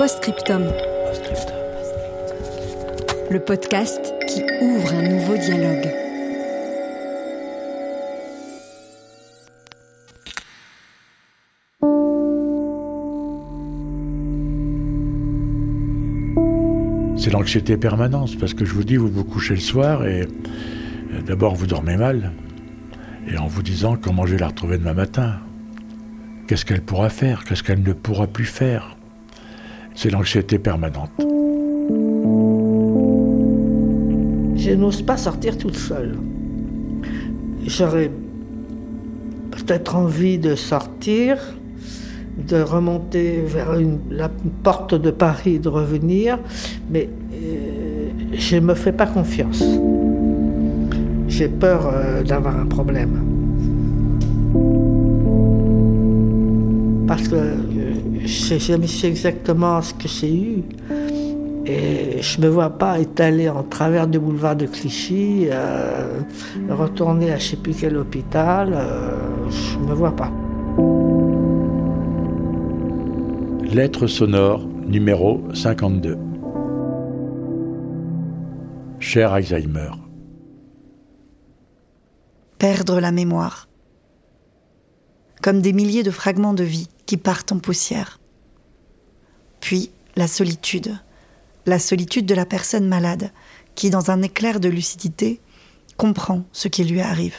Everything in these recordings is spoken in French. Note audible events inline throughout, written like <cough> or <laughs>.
Postscriptum. Le podcast qui ouvre un nouveau dialogue. C'est l'anxiété permanente, parce que je vous dis, vous vous couchez le soir et euh, d'abord vous dormez mal, et en vous disant comment je vais la retrouver demain matin? Qu'est-ce qu'elle pourra faire? Qu'est-ce qu'elle ne pourra plus faire? C'est l'anxiété permanente. Je n'ose pas sortir toute seule. J'aurais peut-être envie de sortir, de remonter vers la porte de Paris, de revenir, mais euh, je ne me fais pas confiance. J'ai peur euh, d'avoir un problème. Parce que je sais exactement ce que j'ai eu. Et je ne me vois pas étaler en travers du boulevard de Clichy, euh, retourner à je ne sais plus quel hôpital. euh, je ne me vois pas. Lettre sonore numéro 52. Cher Alzheimer, Perdre la mémoire. Comme des milliers de fragments de vie qui partent en poussière. Puis la solitude. La solitude de la personne malade qui, dans un éclair de lucidité, comprend ce qui lui arrive.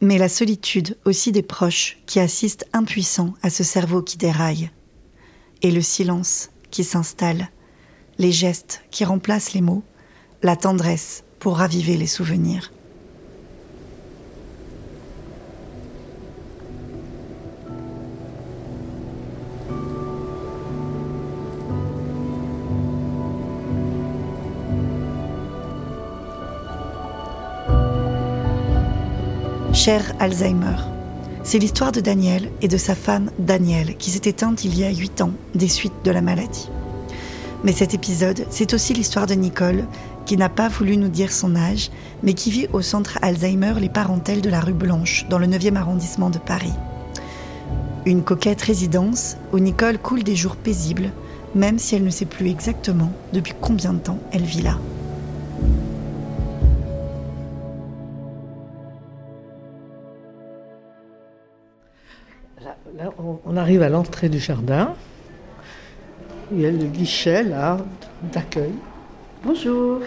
Mais la solitude aussi des proches qui assistent impuissants à ce cerveau qui déraille. Et le silence qui s'installe, les gestes qui remplacent les mots, la tendresse pour raviver les souvenirs. Cher Alzheimer, c'est l'histoire de Daniel et de sa femme Danielle qui s'est éteinte il y a 8 ans des suites de la maladie. Mais cet épisode, c'est aussi l'histoire de Nicole qui n'a pas voulu nous dire son âge, mais qui vit au centre Alzheimer Les Parentèles de la rue Blanche, dans le 9e arrondissement de Paris. Une coquette résidence où Nicole coule des jours paisibles, même si elle ne sait plus exactement depuis combien de temps elle vit là. Là, on, arrive à l'entrée du jardin. Il y a le guichet là d'accueil. Bonjour.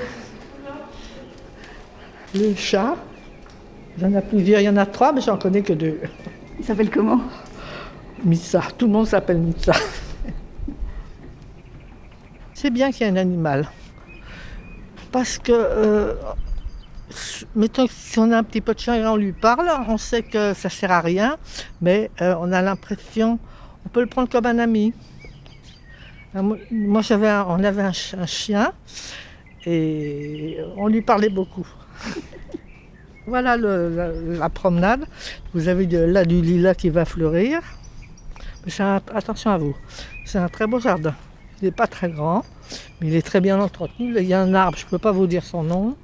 Le chat. Il y en a plusieurs, il y en a trois, mais j'en connais que deux. Il s'appelle comment? Mitsa, tout le monde s'appelle Mitsa. C'est bien qu'il y ait un animal. Parce que, euh, mettons si on a un petit peu de chien et on lui parle, on sait que ça sert à rien, mais euh, on a l'impression, on peut le prendre comme un ami. Moi, j'avais on avait un, ch- un chien et on lui parlait beaucoup. <laughs> voilà la, promenade. Vous avez là du lilas qui va fleurir. Attention à vous. C'est un très beau jardin. Il n'est pas très grand, mais il est très bien entretenu. Il y a un arbre, je ne peux pas vous dire son nom,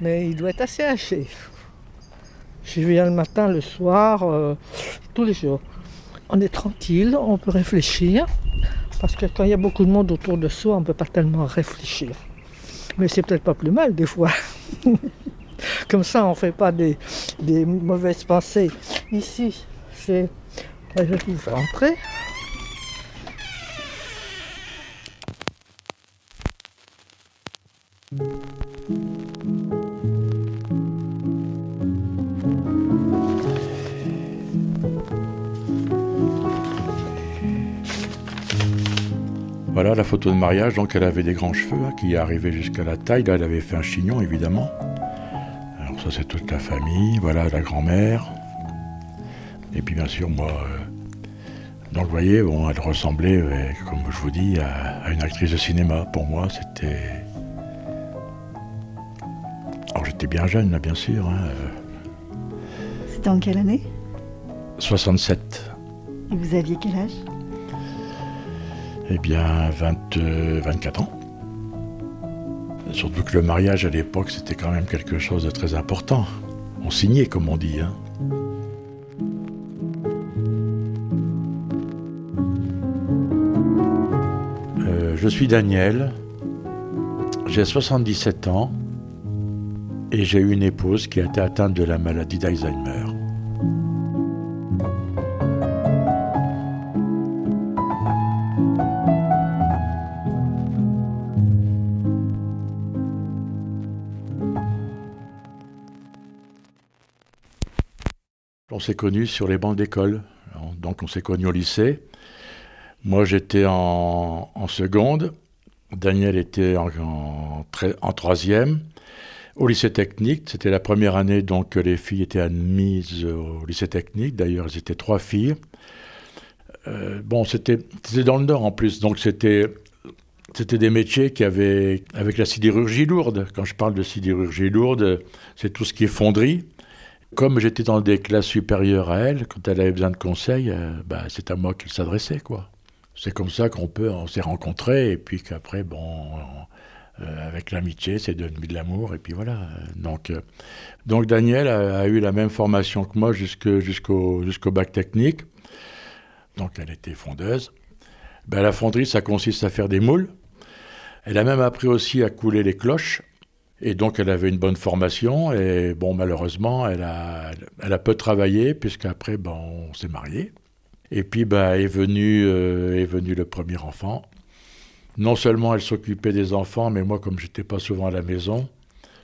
mais il doit être assez haché. J'y viens le matin, le soir, euh, tous les jours. On est tranquille, on peut réfléchir, parce que quand il y a beaucoup de monde autour de soi, on ne peut pas tellement réfléchir. Mais c'est peut-être pas plus mal des fois. <laughs> Comme ça, on ne fait pas des, des mauvaises pensées. Ici, c'est. Je vais vous rentrer. Voilà la photo de mariage, donc elle avait des grands cheveux hein, qui arrivaient jusqu'à la taille. Là, elle avait fait un chignon, évidemment. Donc ça c'est toute la famille, voilà la grand-mère. Et puis bien sûr moi. euh, donc vous voyez, bon, elle ressemblait, euh, comme je vous dis, à, à une actrice de cinéma. Pour moi, c'était. Alors j'étais bien jeune, là, bien sûr. hein, euh, C'était en quelle année? 67. Et vous aviez quel âge? Eh bien, 20, euh, 24 ans. Surtout que le mariage à l'époque, c'était quand même quelque chose de très important. On signait, comme on dit. hein. Euh, je suis Daniel, j'ai 77 ans et j'ai eu une épouse qui a été atteinte de la maladie d'Alzheimer. S'est connus sur les bancs d'école. Donc on s'est connus au lycée. Moi j'étais en, seconde. Daniel était en, troisième. Au lycée technique, c'était la première année donc que les filles étaient admises au lycée technique. D'ailleurs, elles étaient trois filles. Euh, bon, c'était c'était dans le Nord en plus, donc c'était c'était des métiers qui avaient avec la sidérurgie lourde. Quand je parle de sidérurgie lourde, c'est tout ce qui est fonderie. Comme j'étais dans des classes supérieures à elle, quand elle avait besoin de conseils, euh, bah, c'est à moi qu'elle s'adressait. C'est comme ça qu'on peut, s'est rencontrés, et puis qu'après, bon, on- euh, avec l'amitié, c'est devenu de l'amour, et puis voilà. Donc, euh, donc Daniel a, eu la même formation que moi jusqu'au jusqu'au bac technique. Donc elle était fondeuse. Ben, la fonderie, ça consiste à faire des moules. Elle a même appris aussi à couler les cloches. Et donc, elle avait une bonne formation. Et bon, malheureusement, elle a, elle a peu travaillé, puisqu'après, bon, on s'est mariés. Et puis, bah, est, venu, euh, est venu le premier enfant. Non seulement elle s'occupait des enfants, mais moi, comme j'étais pas souvent à la maison,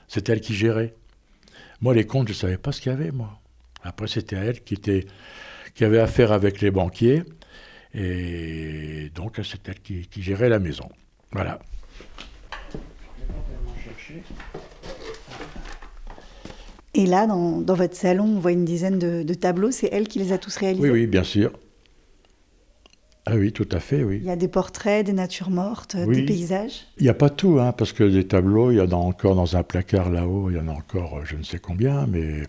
c'est elle qui gérait. Moi, les comptes, je savais pas ce qu'il y avait, moi. Après, c'était elle qui, était, qui avait affaire avec les banquiers. Et donc, c'est elle qui, qui gérait la maison. Voilà. Et là, dans, dans votre salon, on voit une dizaine de, de tableaux. C'est elle qui les a tous réalisés? Oui, oui, bien sûr. Ah oui, tout à fait, oui. Il y a des portraits, des natures mortes, Oui. des paysages? Il n'y a pas tout, hein, parce que des tableaux, il y en a encore dans un placard là-haut, il y en a encore euh, je ne sais combien, mais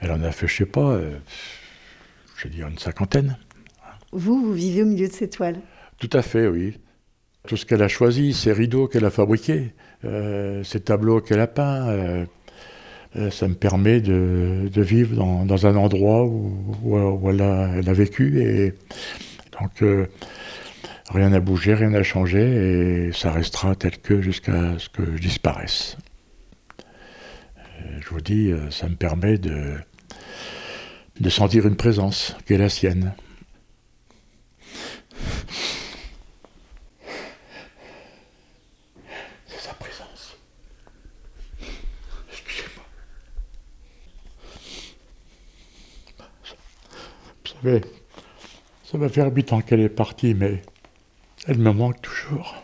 elle en a fait, je sais pas, euh, je vais dire une cinquantaine. Vous, vous vivez au milieu de ces toiles. Tout à fait, oui. Tout ce qu'elle a choisi, ces rideaux qu'elle a fabriqués, euh, ces tableaux qu'elle a peints, euh, ça me permet de, vivre dans, un endroit où, elle, a, vécu. Et donc, euh, rien n'a bougé, rien n'a changé, et ça restera tel que jusqu'à ce que je disparaisse. Euh, je vous dis, euh, ça me permet de sentir une présence qui est la sienne. C'est sa présence. Excusez-moi. Vous savez, ça va faire huit ans qu'elle est partie, mais elle me manque toujours.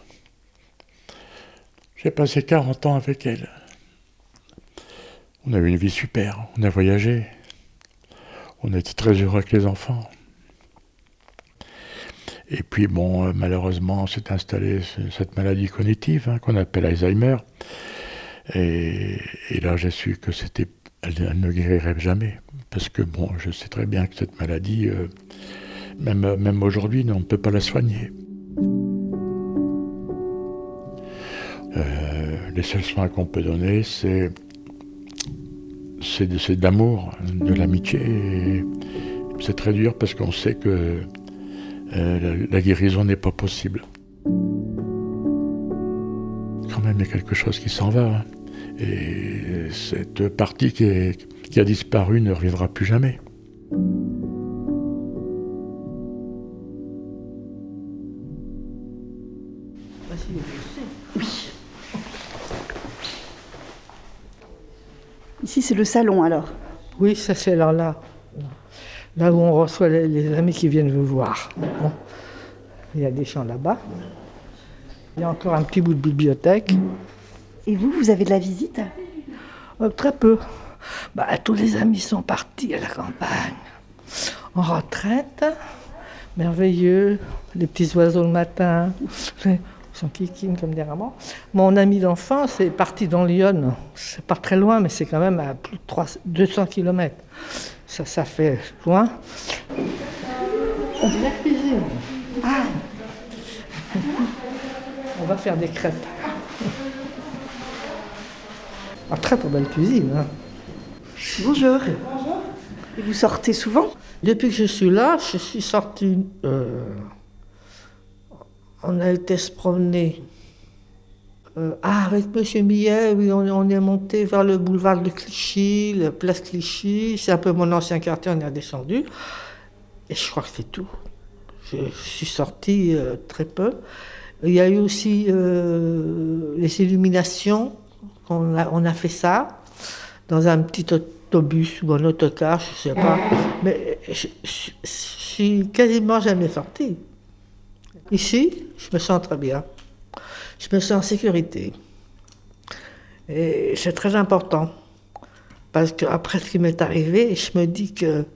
J'ai passé 40 ans avec elle. On a eu une vie super, on a voyagé. On été très heureux avec les enfants. Et puis, bon, euh, malheureusement, s'est installée ce- cette maladie cognitive hein, qu'on appelle Alzheimer. Et, et là, j'ai su que c'était, elle, ne guérirait jamais. Parce que, bon, je sais très bien que cette maladie, euh, même, aujourd'hui, on ne peut pas la soigner. Euh, les seuls soins qu'on peut donner, c'est de, de l'amour, de l'amitié. C'est très dur parce qu'on sait que euh, la, la guérison n'est pas possible. Quand même, il y a quelque chose qui s'en va. hein. Et cette partie qui, est- qui a disparu ne reviendra plus jamais. Ici, c'est le salon alors. Oui, ça c'est alors là. Là où on reçoit les, les amis qui viennent vous voir. Bon. Il y a des champs là-bas. Il y a encore un petit bout de bibliothèque. Et vous, vous avez de la visite? Euh, très peu. bah, Tous les amis sont partis à la campagne, en retraite. Merveilleux, les petits oiseaux le matin, <laughs> ils sont kikines comme des ramans. Mon ami d'enfance est parti dans Lyon. C'est pas très loin, mais c'est quand même à plus de 200 km. Ça, ça fait loin. On. Ah. <laughs> On va faire des crêpes. Ah, très belle cuisine. Hein. Bonjour. Bonjour. Et vous sortez souvent? Depuis que je suis là, je suis sortie. Euh, on a été se promener. Euh, ah, avec M. Millet, oui, on, est monté vers le boulevard de Clichy, la place Clichy. C'est un peu mon ancien quartier, on est descendu. Et je crois que c'est tout. Je, suis sortie euh, très peu. Il y a eu aussi les illuminations on a, fait ça dans un petit autobus ou un autocar, je ne sais pas. Mais je, suis quasiment jamais sortie. Ici, je me sens très bien. Je me sens en sécurité. Et c'est très important. Parce qu'après ce qui m'est arrivé, je me dis que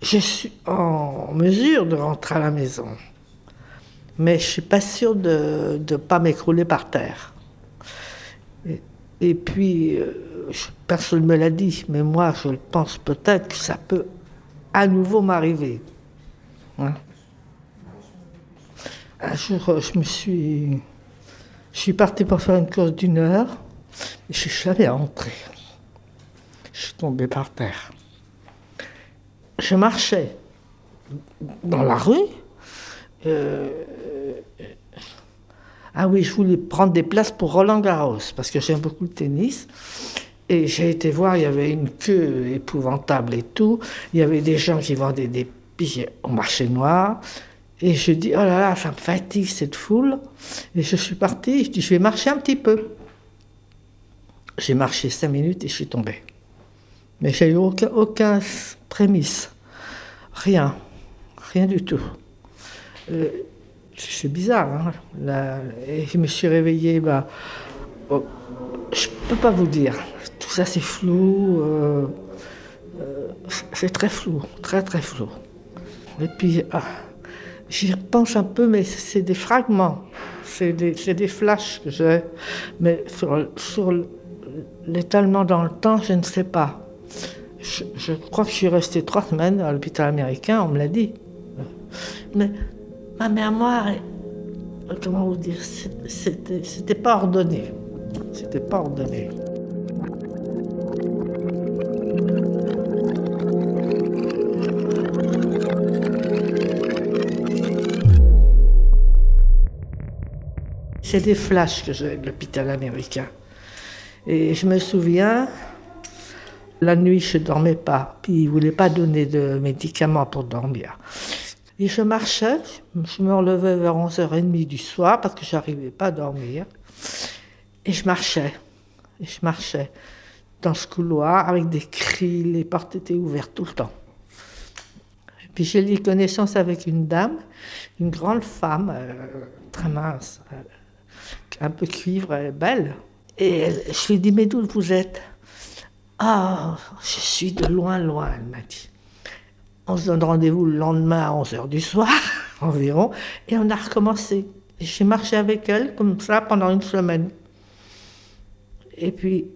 je suis en mesure de rentrer à la maison. Mais je ne suis pas sûre de ne pas m'écrouler par terre. Et puis, euh, personne ne me l'a dit, mais moi, je pense peut-être que ça peut à nouveau m'arriver. Hein. Un jour, euh, je me suis. Je suis parti pour faire une course d'une heure, et je suis jamais rentré. Je suis tombé par terre. Je marchais dans la rue. Euh, ah oui, je voulais prendre des places pour Roland Garros, parce que j'aime beaucoup le tennis. Et j'ai été voir, il y avait une queue épouvantable et tout. Il y avait des gens qui vendaient des billets au marché noir. Et je dis, oh là là, ça me fatigue cette foule. Et je suis partie, je dis, je vais marcher un petit peu. J'ai marché cinq minutes et je suis tombée. Mais j'ai eu aucun, prémisse. Rien. Rien du tout. Euh, c'est bizarre. Hein et je me suis réveillée, bah, oh, je peux pas vous dire. Tout ça, c'est flou. Euh, euh, c'est très flou, très très flou. Et puis, ah, j'y repense un peu, mais c'est des fragments. C'est des, des, flashs que j'ai. Mais sur, sur l'étalement dans le temps, je ne sais pas. Je, je, crois que je suis restée trois semaines à l'hôpital américain, on me l'a dit. Mais ma mémoire, comment vous dire, c'était pas ordonné. C'était pas ordonné. C'est des flashs que j'ai de l'hôpital américain. Et je me souviens, la nuit, je dormais pas. Puis ils ne voulaient pas donner de médicaments pour dormir. Et je marchais, je me relevais vers 11h30 du soir parce que j'arrivais pas à dormir. Et je marchais, et je marchais dans ce couloir avec des cris, les portes étaient ouvertes tout le temps. Et puis j'ai eu connaissance avec une dame, une grande femme, euh, très mince, euh, un peu cuivre, belle. Et je lui ai dit, mais d'où vous êtes Ah, je suis de loin, loin, elle m'a dit. On se donne rendez-vous le lendemain à 11h du soir <laughs> environ, et on a recommencé. J'ai marché avec elle comme ça pendant une semaine. Et puis,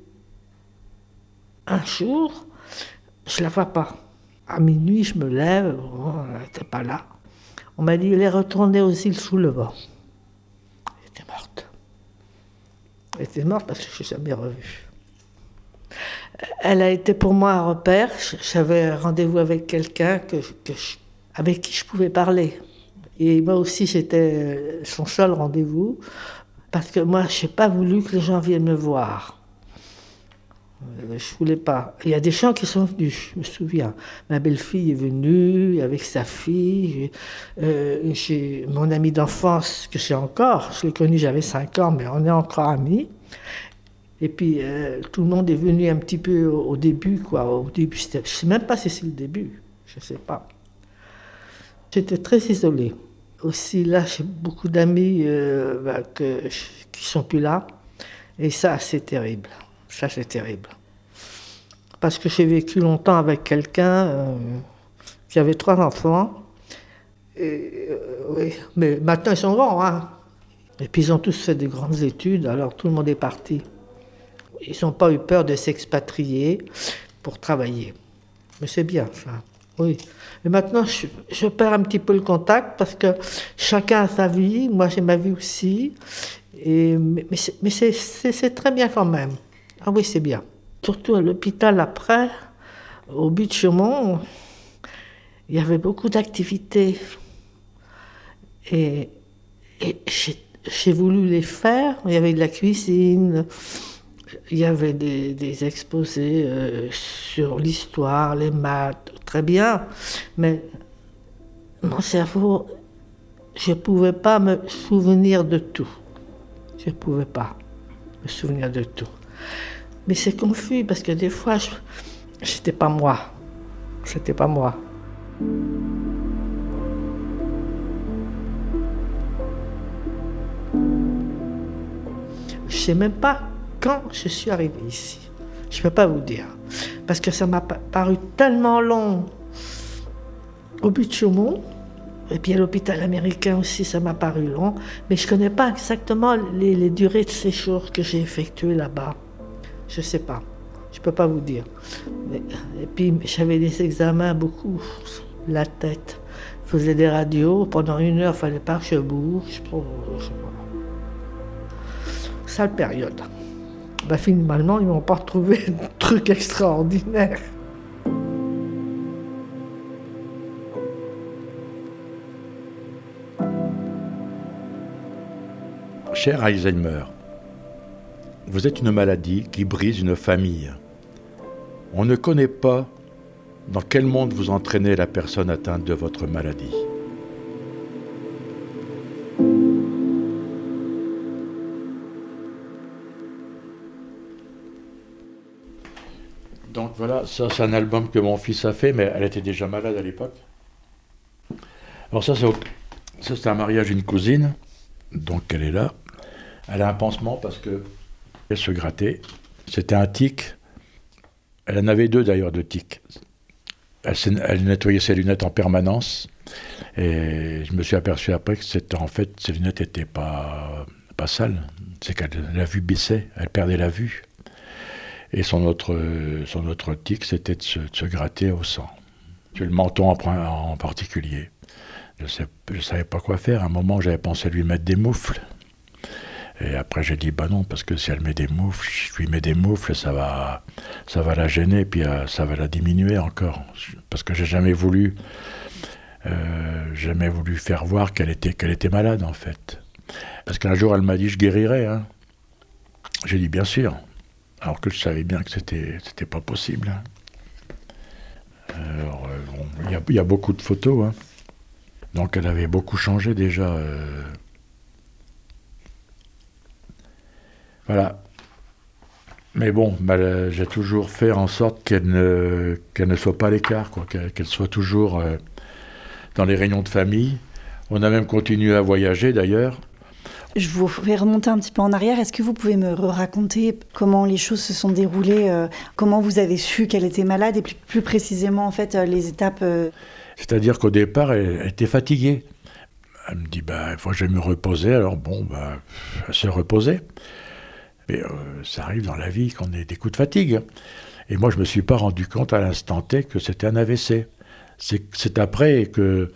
un jour, je la vois pas. À minuit, je me lève, elle n'était pas là. On m'a dit, elle est retournée aux îles sous le vent. Elle était morte. Elle était morte parce que je ne l'ai jamais revue elle a été pour moi un repère. J'avais rendez-vous avec quelqu'un que, avec qui je pouvais parler. Et moi aussi, j'étais son seul rendez-vous, parce que moi, je n'ai pas voulu que les gens viennent me voir. Euh, je voulais pas. Il y a des gens qui sont venus, je me souviens. Ma belle-fille est venue avec sa fille. Euh, mon ami d'enfance, que j'ai encore, je l'ai connu, j'avais 5 ans, mais on est encore amis. Et puis, euh, tout le monde est venu un petit peu au, début, quoi. Au début, je ne sais même pas si c'est le début, je ne sais pas. J'étais très isolée. Aussi, là, j'ai beaucoup d'amis euh, bah, que, qui sont plus là. Et ça, c'est terrible. Ça, c'est terrible. parce que j'ai vécu longtemps avec quelqu'un euh, qui avait trois enfants. Euh, mais maintenant ils sont grands. Hein. Et puis ils ont tous fait des grandes études, alors tout le monde est parti. Ils n'ont pas eu peur de s'expatrier pour travailler. Mais c'est bien ça. Oui. Et maintenant, je, perds un petit peu le contact parce que chacun a sa vie, moi j'ai ma vie aussi. Et, mais c'est très bien quand même. Ah oui, c'est bien. Surtout à l'hôpital après, au but de Chaumont, il y avait beaucoup d'activités. Et j'ai voulu les faire. Il y avait de la cuisine, il y avait des, exposés euh, sur l'histoire, les maths, très bien. Mais mon cerveau, je ne pouvais pas me souvenir de tout. Je ne pouvais pas me souvenir de tout. Mais c'est confus parce que des fois, je n'étais pas moi. C'était pas moi. Je sais même pas quand je suis arrivée ici. Je ne peux pas vous dire. Parce que ça m'a paru tellement long au but de Chaumont. Et puis à l'hôpital américain aussi, ça m'a paru long. Mais je ne connais pas exactement les, durées de séjour que j'ai effectuées là-bas. Je ne sais pas. Je ne peux pas vous dire. et puis j'avais des examens beaucoup. La tête. Je faisais des radios. Pendant une heure, il fallait pas que je bouge. Sale période. Ben, finalement, ils m'ont pas retrouvé <laughs> un truc extraordinaire. Cher Alzheimer, vous êtes une maladie qui brise une famille. On ne connaît pas dans quel monde vous entraînez la personne atteinte de votre maladie. Voilà, ça c'est un album que mon fils a fait, mais elle était déjà malade à l'époque. Alors ça c'est un mariage d'une cousine, donc elle est là. Elle a un pansement parce que elle se grattait. C'était un tic. Elle en avait deux d'ailleurs de tics. Elle, nettoyait ses lunettes en permanence. Et je me suis aperçu après que en fait ses lunettes n'étaient pas, pas sales. C'est que la vue baissait, elle perdait la vue. Et son autre, son autre tic, c'était de, se, gratter au sang. Le menton en, en particulier. Je ne savais pas quoi faire. À un moment, j'avais pensé lui mettre des moufles. Et après, j'ai dit, bah non, parce que si elle met des moufles, je lui mets des moufles, ça va, ça va la gêner, puis euh, ça va la diminuer encore. Parce que j'ai jamais voulu, euh, jamais voulu faire voir qu'elle était, qu'elle était malade, en fait. Parce qu'un jour, elle m'a dit, je guérirai. Hein. J'ai dit, bien sûr. Alors que je savais bien que c'était, c'était pas possible. Hein. Euh, il y, a beaucoup de photos. Hein. Donc, elle avait beaucoup changé déjà. Voilà. Mais bon, bah, j'ai toujours fait en sorte qu'elle ne, ne soit pas à l'écart, qu'elle, soit toujours euh, dans les réunions de famille. On a même continué à voyager d'ailleurs. Je vous fais remonter un petit peu en arrière. Est-ce que vous pouvez me raconter comment les choses se sont déroulées, euh, comment vous avez su qu'elle était malade et plus, précisément en fait euh, les étapes C'est-à-dire qu'au départ, elle, était fatiguée. Elle me dit, bah, faut que je me reposer. Alors bon, bah, elle se reposait. Mais euh, ça arrive dans la vie qu'on ait des coups de fatigue. Et moi, je ne me suis pas rendu compte à l'instant T que c'était un AVC. C'est après que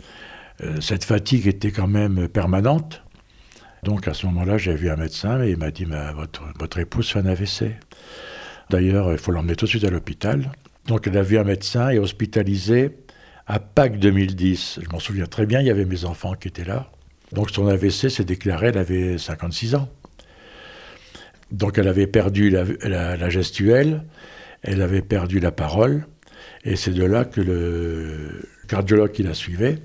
euh, cette fatigue était quand même permanente. Donc à ce moment-là, j'ai vu un médecin et il m'a dit votre, épouse fait un AVC. D'ailleurs, il faut l'emmener tout de suite à l'hôpital. Donc elle a vu un médecin et hospitalisé à Pâques 2010. Je m'en souviens très bien, il y avait mes enfants qui étaient là. Donc son AVC s'est déclaré, elle avait 56 ans. Donc elle avait perdu la, gestuelle, elle avait perdu la parole, et c'est de là que le cardiologue qui la suivait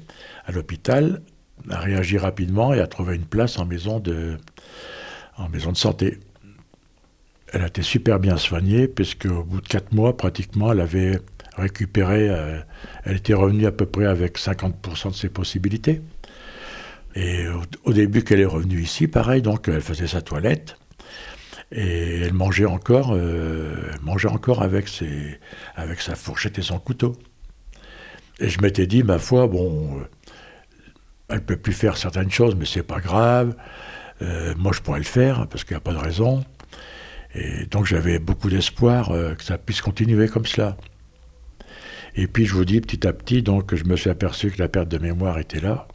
à l'hôpital a réagi rapidement et a trouvé une place en maison de, en maison de santé. Elle a été super bien soignée, puisque au bout de quatre mois, pratiquement, elle avait récupéré, euh, elle était revenue à peu près avec 50% de ses possibilités. Et au, début qu'elle est revenue ici, pareil, donc elle faisait sa toilette. Et elle mangeait encore, euh, mangeait encore avec, ses, avec sa fourchette et son couteau. Et je m'étais dit, ma foi, bon, euh, elle peut plus faire certaines choses, mais c'est pas grave. Euh, moi, je pourrais le faire parce qu'il n'y a pas de raison. Et donc, j'avais beaucoup d'espoir que ça puisse continuer comme cela. Et puis, je vous dis, petit à petit, donc, je me suis aperçu que la perte de mémoire était là.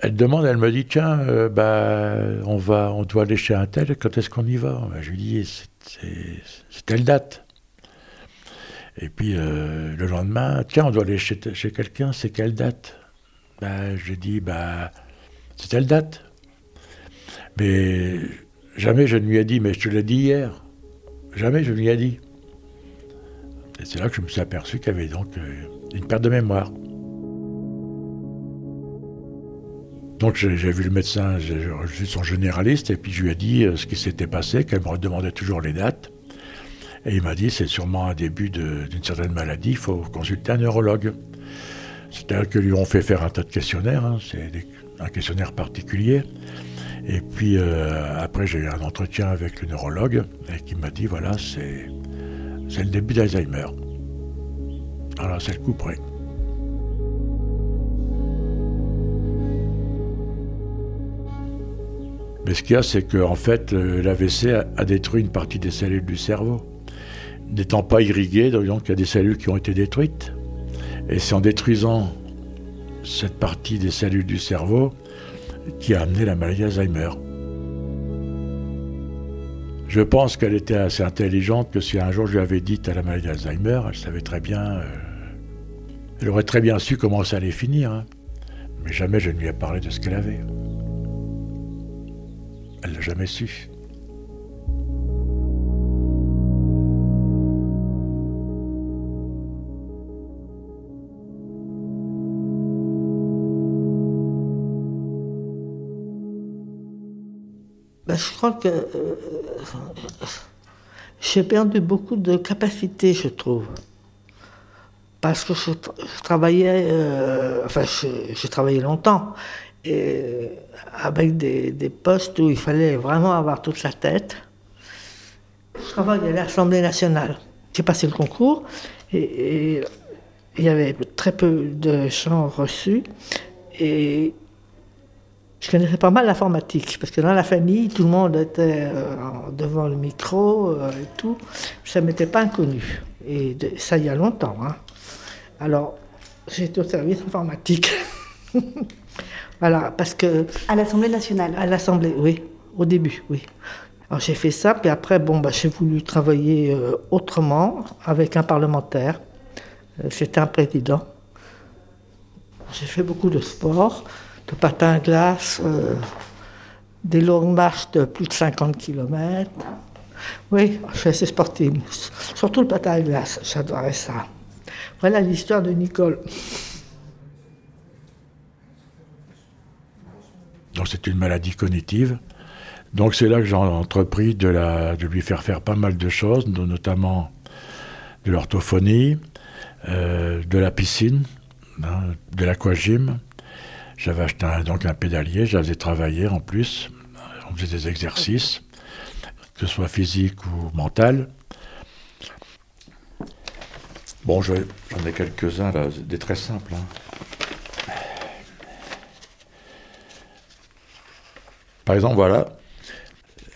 Elle demande, elle me dit, tiens, euh, bah, on, va, on doit aller chez un tel, quand est-ce qu'on y va? Bah, Je lui dis, c'est telle date. Et puis euh, le lendemain, tiens, on doit aller chez quelqu'un, c'est quelle date? Bah, Je dis, bah, c'est telle date. Mais jamais je ne lui ai dit, mais je te l'ai dit hier. Jamais je ne lui ai dit. Et c'est là que je me suis aperçu qu'il y avait donc euh, une perte de mémoire. Donc j'ai vu le médecin, j'ai vu son généraliste, et puis je lui ai dit euh, ce qui s'était passé, qu'elle me redemandait toujours les dates. Et il m'a dit c'est sûrement un début d'une certaine maladie, il faut consulter un neurologue. C'est-à-dire que lui ont fait faire un tas de questionnaires, hein, c'est un questionnaire particulier. Et puis euh, après j'ai eu un entretien avec le neurologue qui m'a dit voilà c'est le début d'Alzheimer. Alors c'est le coup près. Mais ce qu'il y a, c'est qu'en en fait, euh, l'AVC a, détruit une partie des cellules du cerveau. N'étant pas irrigué, donc il y a des cellules qui ont été détruites. Et c'est en détruisant cette partie des cellules du cerveau qui a amené la maladie d'Alzheimer. Je pense qu'elle était assez intelligente que si un jour je lui avais dit à la maladie d'Alzheimer, elle savait très bien, euh, elle aurait très bien su comment ça allait finir. Hein. Mais jamais je ne lui ai parlé de ce qu'elle avait. Elle l'a jamais su. Ben, je crois que euh, j'ai perdu beaucoup de capacité, je trouve. Parce que je, travaillais, euh, enfin, j'ai travaillé longtemps et avec des, postes où il fallait vraiment avoir toute sa tête. Je travaillais à l'Assemblée nationale. J'ai passé le concours et, il y avait très peu de gens reçus et je connaissais pas mal l'informatique parce que dans la famille, tout le monde était euh, devant le micro euh, et tout. Ça m'était pas inconnu. Et ça, il y a longtemps. Hein. Alors, j'étais au service informatique. <laughs> Voilà, parce que... À l'Assemblée nationale À l'Assemblée, oui, au début, oui. Alors j'ai fait ça, puis après, bon, bah, j'ai voulu travailler euh, autrement avec un parlementaire. C'était un président. J'ai fait beaucoup de sport, de patin à glace, euh, des longues marches de plus de 50 km. Oui, je suis assez sportive. Surtout le patin à glace, j'adorais ça. Voilà l'histoire de Nicole. Donc c'est une maladie cognitive. Donc c'est là que j'ai entrepris de lui faire faire pas mal de choses, notamment de l'orthophonie, euh, de la piscine, hein, de l'aquagym. J'avais acheté un, donc un pédalier, faisais travailler en plus. On faisait des exercices, que ce soit physique ou mental. Bon, j'en ai quelques-uns là, des très simples. Hein. Par exemple, voilà.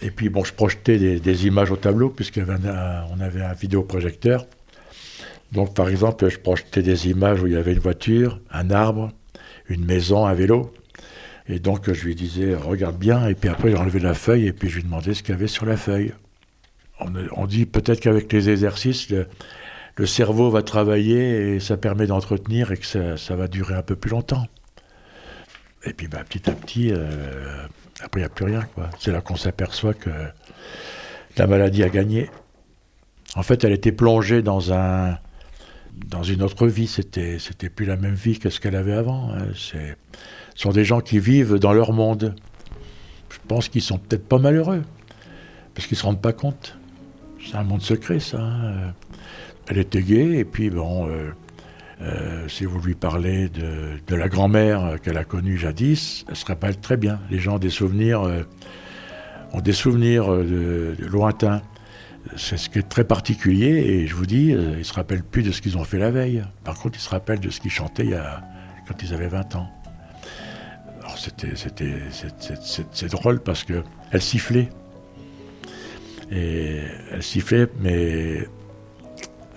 Et puis, bon, je projetais des, images au tableau, puisqu'on avait un vidéoprojecteur. Donc, par exemple, je projetais des images où il y avait une voiture, un arbre, une maison, un vélo. Et donc, je lui disais, regarde bien. Et puis après, j'ai enlevé la feuille et puis je lui demandais ce qu'il y avait sur la feuille. On, dit peut-être qu'avec les exercices, le, cerveau va travailler et ça permet d'entretenir et que ça, va durer un peu plus longtemps. Et puis, bah, petit à petit, euh, après, il n'y a plus rien. C'est là qu'on s'aperçoit que la maladie a gagné. En fait, elle était plongée dans un dans une autre vie. C'était c'était plus la même vie que ce qu'elle avait avant. Hein. Ce sont des gens qui vivent dans leur monde. Je pense qu'ils sont peut-être pas malheureux parce qu'ils se rendent pas compte. C'est un monde secret, ça. Hein. Elle était gay et puis bon. Euh, euh, si vous lui parlez de, la grand-mère qu'elle a connue jadis, elle se rappelle très bien. Les gens des souvenirs, euh, ont des souvenirs de, lointains. C'est ce qui est très particulier et je vous dis, ils se rappellent plus de ce qu'ils ont fait la veille. Par contre, ils se rappellent de ce qu'ils chantaient quand ils avaient 20 ans. C'était, c'est drôle parce que elle sifflait. Elle sifflait, mais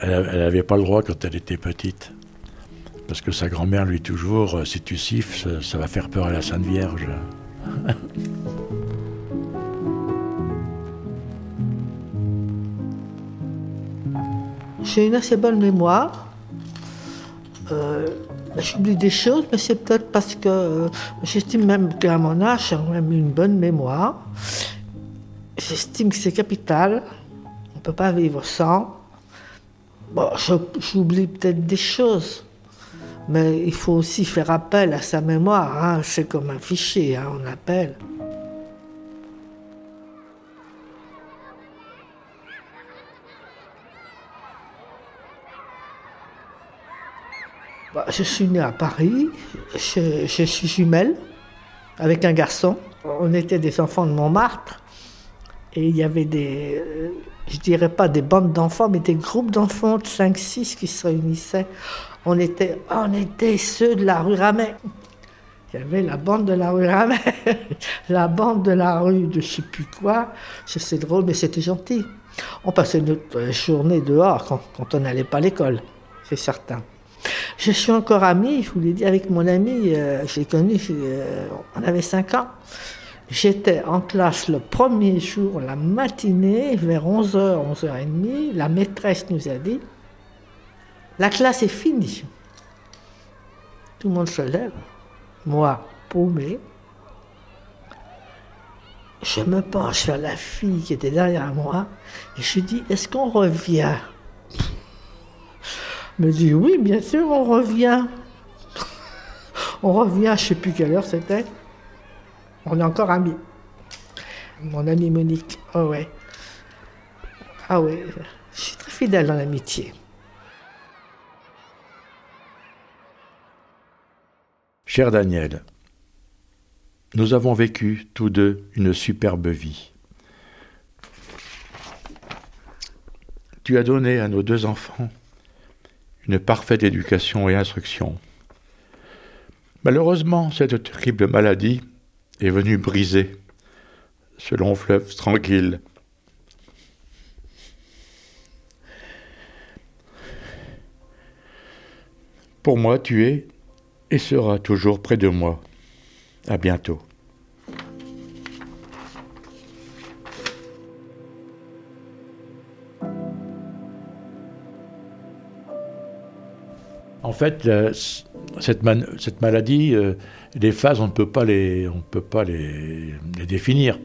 elle n'avait pas le droit quand elle était petite. Parce que sa grand-mère lui toujours, euh, si tu siffles, ça, va faire peur à la Sainte Vierge. <laughs> J'ai une assez bonne mémoire. Euh, j'oublie des choses, mais c'est peut-être parce que euh, j'estime même qu'à mon âge, j'ai même une bonne mémoire. J'estime que c'est capital. On ne peut pas vivre sans. Bon, j'oublie peut-être des choses. Mais il faut aussi faire appel à sa mémoire. Hein. C'est comme un fichier, hein, on appelle. Bah, je suis née à Paris, je, je, suis jumelle avec un garçon. On était des enfants de Montmartre et il y avait des, je dirais pas des bandes d'enfants, mais des groupes d'enfants de 5-6 qui se réunissaient on était, on était ceux de la rue Ramet. Il y avait la bande de la rue Ramet, <laughs> la bande de la rue de je sais plus quoi. C'est drôle, mais c'était gentil. On passait notre journée dehors quand, on n'allait pas à l'école, c'est certain. Je suis encore amie, je vous l'ai dit, avec mon ami, euh, j'ai connu, euh, on avait 5 ans. J'étais en classe le premier jour, la matinée, vers 11h, 11h30. La maîtresse nous a dit la classe est finie. Tout le monde se lève. Moi, paumé. Je me penche vers la fille qui était derrière moi et je dis Est-ce qu'on revient? Me dit Oui, bien sûr, on revient. <laughs> on revient, je ne sais plus quelle heure c'était. On est encore amis. Mon ami Monique. Oh ouais. Ah ouais, je suis très fidèle dans l'amitié. Cher Daniel, nous avons vécu tous deux une superbe vie. Tu as donné à nos deux enfants une parfaite éducation et instruction. Malheureusement, cette terrible maladie est venue briser ce long fleuve tranquille. Pour moi, tu es et sera toujours près de moi. À bientôt. En fait, cette, cette, maladie, euh, les phases, on ne peut pas les, définir.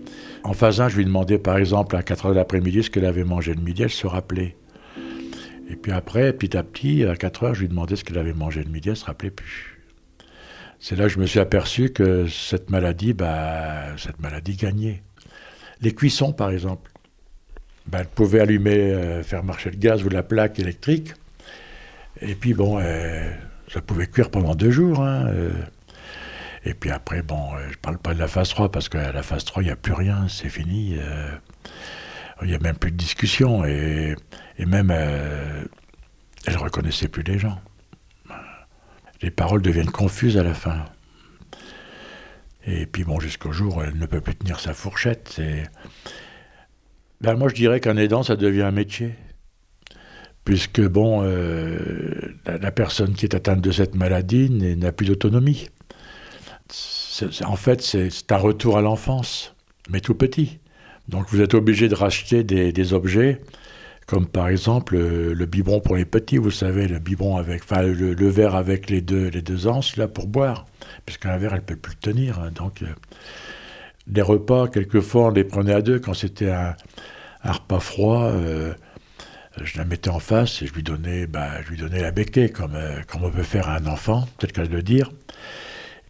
En phase 1, je lui demandais par exemple à 4 heures de l'après-midi ce qu'elle avait mangé le midi, elle se rappelait. Et puis après, petit à petit, à 4 heures, je lui demandais ce qu'elle avait mangé le midi, elle ne se rappelait plus. C'est là que je me suis aperçu que cette maladie, bah, cette maladie gagnait. Les cuissons, par exemple, bah, elle pouvait allumer, euh, faire marcher le gaz ou la plaque électrique. Et puis bon, euh, ça pouvait cuire pendant deux jours. Hein, euh. et puis après, bon, je ne parle pas de la phase 3 parce qu'à la phase 3, il n'y a plus rien, c'est fini. Il n'y a même plus de discussion. Et, même, elle ne reconnaissait plus les gens les paroles deviennent confuses à la fin. Et puis bon, jusqu'au jour elle ne peut plus tenir sa fourchette. Ben, moi, je dirais qu'un aidant, ça devient un métier. Puisque, bon, euh, la, personne qui est atteinte de cette maladie n'a plus d'autonomie. En fait, c'est un retour à l'enfance, mais tout petit. Donc vous êtes obligé de racheter des objets comme par exemple euh, le, biberon pour les petits, vous savez, le biberon avec, enfin le, verre avec les deux, les deux anses là pour boire, puisqu'un verre elle peut plus le tenir. Hein. donc euh, les repas, quelquefois on les prenait à deux quand c'était un, repas froid. Je la mettais en face et je lui donnais, bah, je lui donnais la béquée comme, comme on peut faire à un enfant, peut-être qu'à le dire,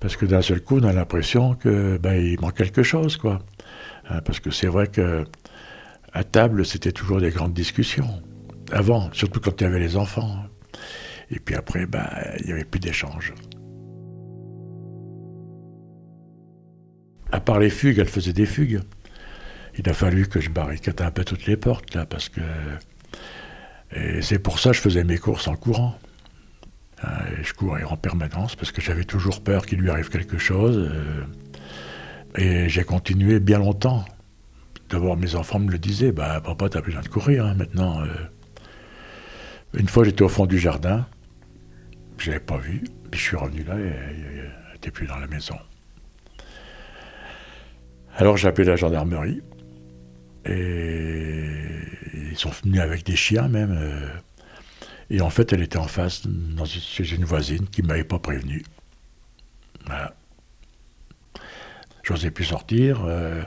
parce que d'un seul coup on a l'impression que bah, il manque quelque chose quoi. Hein, parce que c'est vrai que à table, c'était toujours des grandes discussions. Avant, surtout quand il y avait les enfants. Et puis après, ben, il n'y avait plus d'échanges. À part les fugues, elle faisait des fugues. il a fallu que je barricade un peu toutes les portes, là, parce que. Et c'est pour ça que je faisais mes courses en courant. Et je courais en permanence, parce que j'avais toujours peur qu'il lui arrive quelque chose. Euh, et j'ai continué bien longtemps. D'abord, mes enfants me le disaient Bah, papa, t'as besoin de courir hein, maintenant. Euh. Une fois, j'étais au fond du jardin. Je l'avais pas vu. Puis je suis revenu là et elle n'était plus dans la maison. Alors j'ai appelé la gendarmerie. Et ils sont venus avec des chiens même. Euh. Et en fait, elle était en face chez une voisine qui ne m'avait pas prévenu. Voilà. J'osais plus sortir. Euh,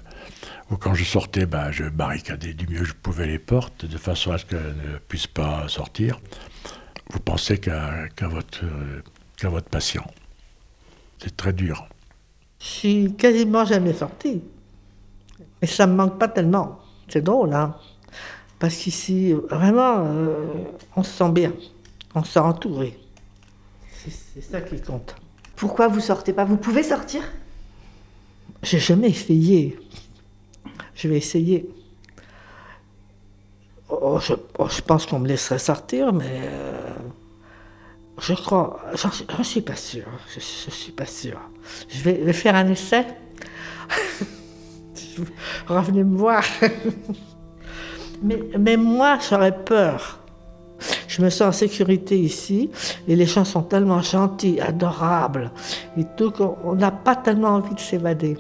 ou quand je sortais, ben, je barricadais du mieux que je pouvais les portes de façon à ce qu'elles ne puissent pas sortir. Vous pensez qu'à votre, votre patient. C'est très dur. Je suis quasiment jamais sortie. Mais ça me manque pas tellement. C'est drôle, hein Parce qu'ici, vraiment, euh, on se sent bien. On se sent entouré. C'est ça qui compte. Pourquoi vous sortez pas? Vous pouvez sortir? J'ai jamais essayé. Je vais essayer. Oh, oh, je, pense qu'on me laisserait sortir, mais euh, je crois, j'en suis pas sûr. Je, je suis pas sûr. Je vais faire un essai. <laughs> revenez me voir. <laughs> mais, moi, j'aurais peur. Je me sens en sécurité ici et les gens sont tellement gentils, adorables et tout qu'on n'a pas tellement envie de s'évader.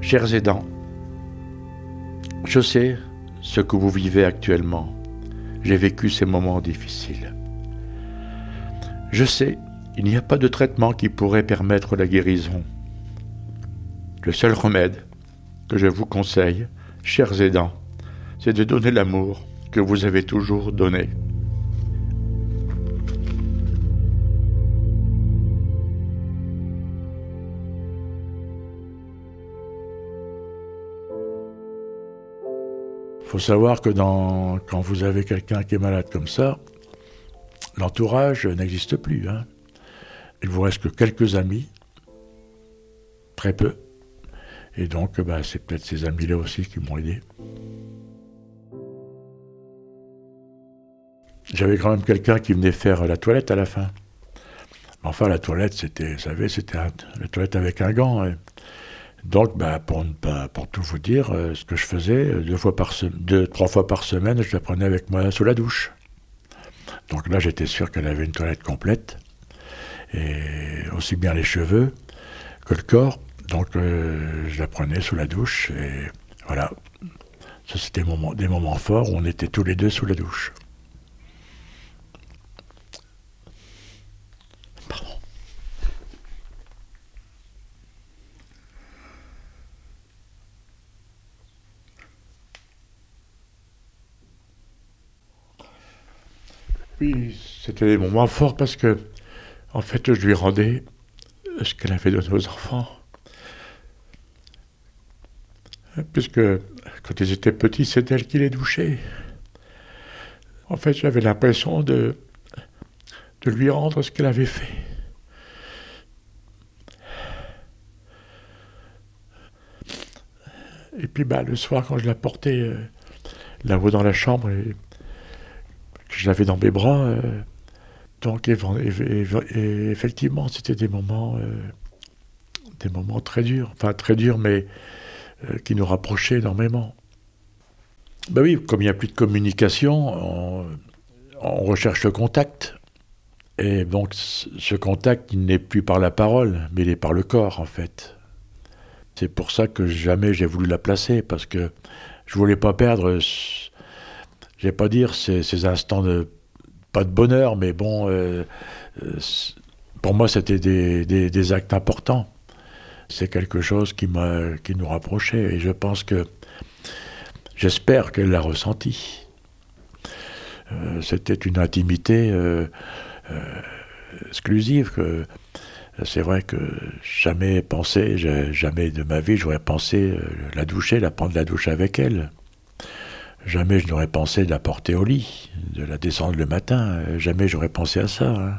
Chers aidants, je sais ce que vous vivez actuellement. J'ai vécu ces moments difficiles. Je sais il n'y a pas de traitement qui pourrait permettre la guérison. Le seul remède que je vous conseille, chers aidants, c'est de donner l'amour que vous avez toujours donné. Il faut savoir que quand vous avez quelqu'un qui est malade comme ça, l'entourage n'existe plus. Hein. Il vous reste que quelques amis, très peu. Et donc, bah, c'est peut-être ces amis-là aussi qui m'ont aidé. J'avais quand même quelqu'un qui venait faire la toilette à la fin. Enfin, la toilette, c'était, vous savez, c'était la toilette avec un gant. Donc, bah, pour, pour tout vous dire, euh, ce que je faisais, deux, fois par deux, trois fois par semaine, je la prenais avec moi sous la douche. Donc là, j'étais sûr qu'elle avait une toilette complète et aussi bien les cheveux que le corps. Donc euh, je la prenais sous la douche et voilà. Ça c'était des moments, des moments forts où on était tous les deux sous la douche. Pardon. Oui, c'était des moments forts parce que en fait, je lui rendais ce qu'elle avait donné aux enfants. Puisque quand ils étaient petits, c'est elle qui les douchait. En fait, j'avais l'impression de, lui rendre ce qu'elle avait fait. Et puis bah, le soir, quand je la portais euh, là-haut dans la chambre et que je l'avais dans mes bras, euh, donc effectivement, c'était des moments, euh, des moments très durs, enfin très durs, mais euh, qui nous rapprochaient énormément. Ben oui, comme il n'y a plus de communication, on, recherche le contact. Et donc ce contact, il n'est plus par la parole, mais il est par le corps en fait. C'est pour ça que jamais j'ai voulu la placer, parce que je voulais pas perdre, je vais pas dire ces, ces instants de pas de bonheur, mais bon, euh, euh, pour moi, c'était des, actes importants. C'est quelque chose qui, qui nous rapprochait. Et je pense que, j'espère qu'elle l'a ressenti. Euh, c'était une intimité exclusive c'est vrai que jamais pensé, jamais de ma vie, j'aurais pensé la doucher, la prendre la douche avec elle. Jamais je n'aurais pensé de la porter au lit, de la descendre le matin. Jamais j'aurais pensé à ça. Hein.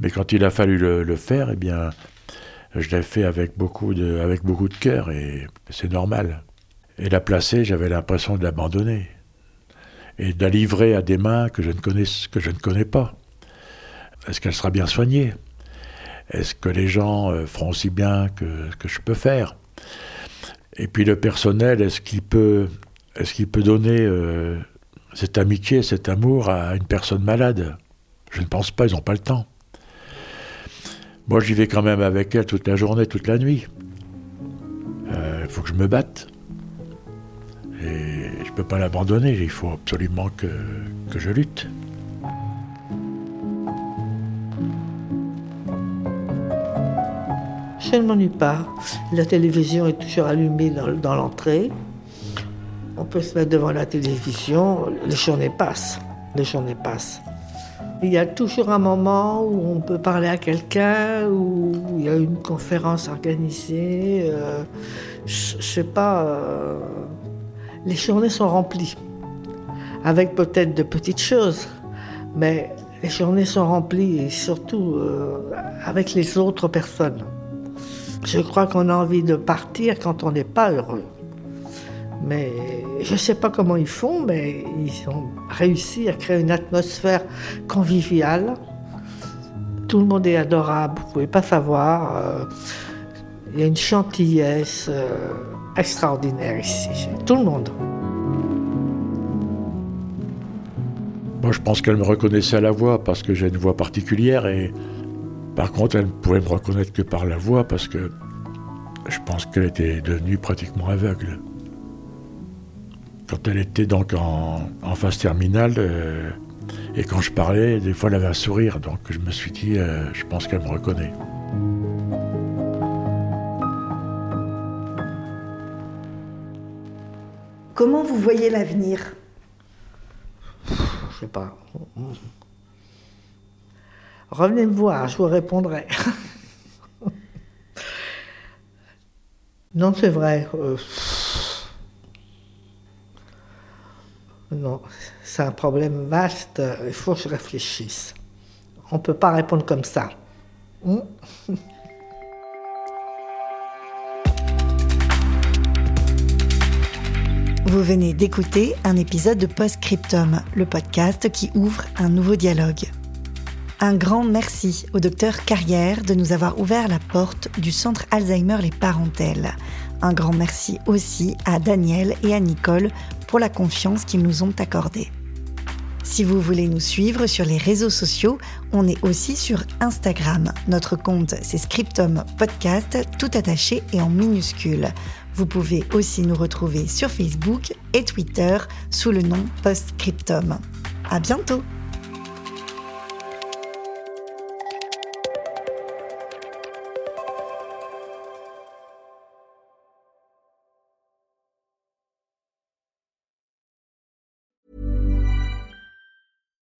Mais quand il a fallu le, faire, eh bien, je l'ai fait avec beaucoup de, avec beaucoup de cœur et c'est normal. Et la placer, j'avais l'impression de l'abandonner et de la livrer à des mains que je ne connais, que je ne connais pas. Est-ce qu'elle sera bien soignée? Est-ce que les gens euh, feront aussi bien que, que je peux faire? Et puis le personnel, est-ce qu'il peut, est-ce qu'il peut donner euh, cette amitié, cet amour à une personne malade? Je ne pense pas, ils n'ont pas le temps. Moi, j'y vais quand même avec elle toute la journée, toute la nuit. Il euh, faut que je me batte. Et je ne peux pas l'abandonner, il faut absolument que, je lutte. Je ne m'ennuie pas. La télévision est toujours allumée dans l'entrée. On peut se mettre devant la télévision, les journées passent. Les journées passent. Il y a toujours un moment où on peut parler à quelqu'un, où il y a une conférence organisée. Euh, je sais pas. Euh, les journées sont remplies. Avec peut-être de petites choses, mais les journées sont remplies et surtout euh, avec les autres personnes. Je crois qu'on a envie de partir quand on n'est pas heureux. Mais je ne sais pas comment ils font, mais ils ont réussi à créer une atmosphère conviviale. Tout le monde est adorable, vous ne pouvez pas savoir. Euh, il y a une gentillesse euh, extraordinaire ici, tout le monde. Moi, je pense qu'elle me reconnaissait à la voix parce que j'ai une voix particulière et par contre, elle ne pouvait me reconnaître que par la voix parce que je pense qu'elle était devenue pratiquement aveugle. Quand elle était donc en, phase terminale, euh, et quand je parlais, des fois elle avait un sourire, donc je me suis dit, euh, je pense qu'elle me reconnaît. Comment vous voyez l'avenir? Je sais pas. Revenez me voir, je vous répondrai. non, c'est vrai. Euh, Non, c'est un problème vaste, il faut que je réfléchisse. On ne peut pas répondre comme ça. Hmm? <laughs> Vous venez d'écouter un épisode de Postscriptum, le podcast qui ouvre un nouveau dialogue. Un grand merci au docteur Carrière de nous avoir ouvert la porte du centre Alzheimer Les Parentèles. Un grand merci aussi à Daniel et à Nicole pour la confiance qu'ils nous ont accordée. Si vous voulez nous suivre sur les réseaux sociaux, on est aussi sur Instagram. Notre compte, c'est Scriptum Podcast, tout attaché et en minuscule. Vous pouvez aussi nous retrouver sur Facebook et Twitter sous le nom Postscriptum. À bientôt!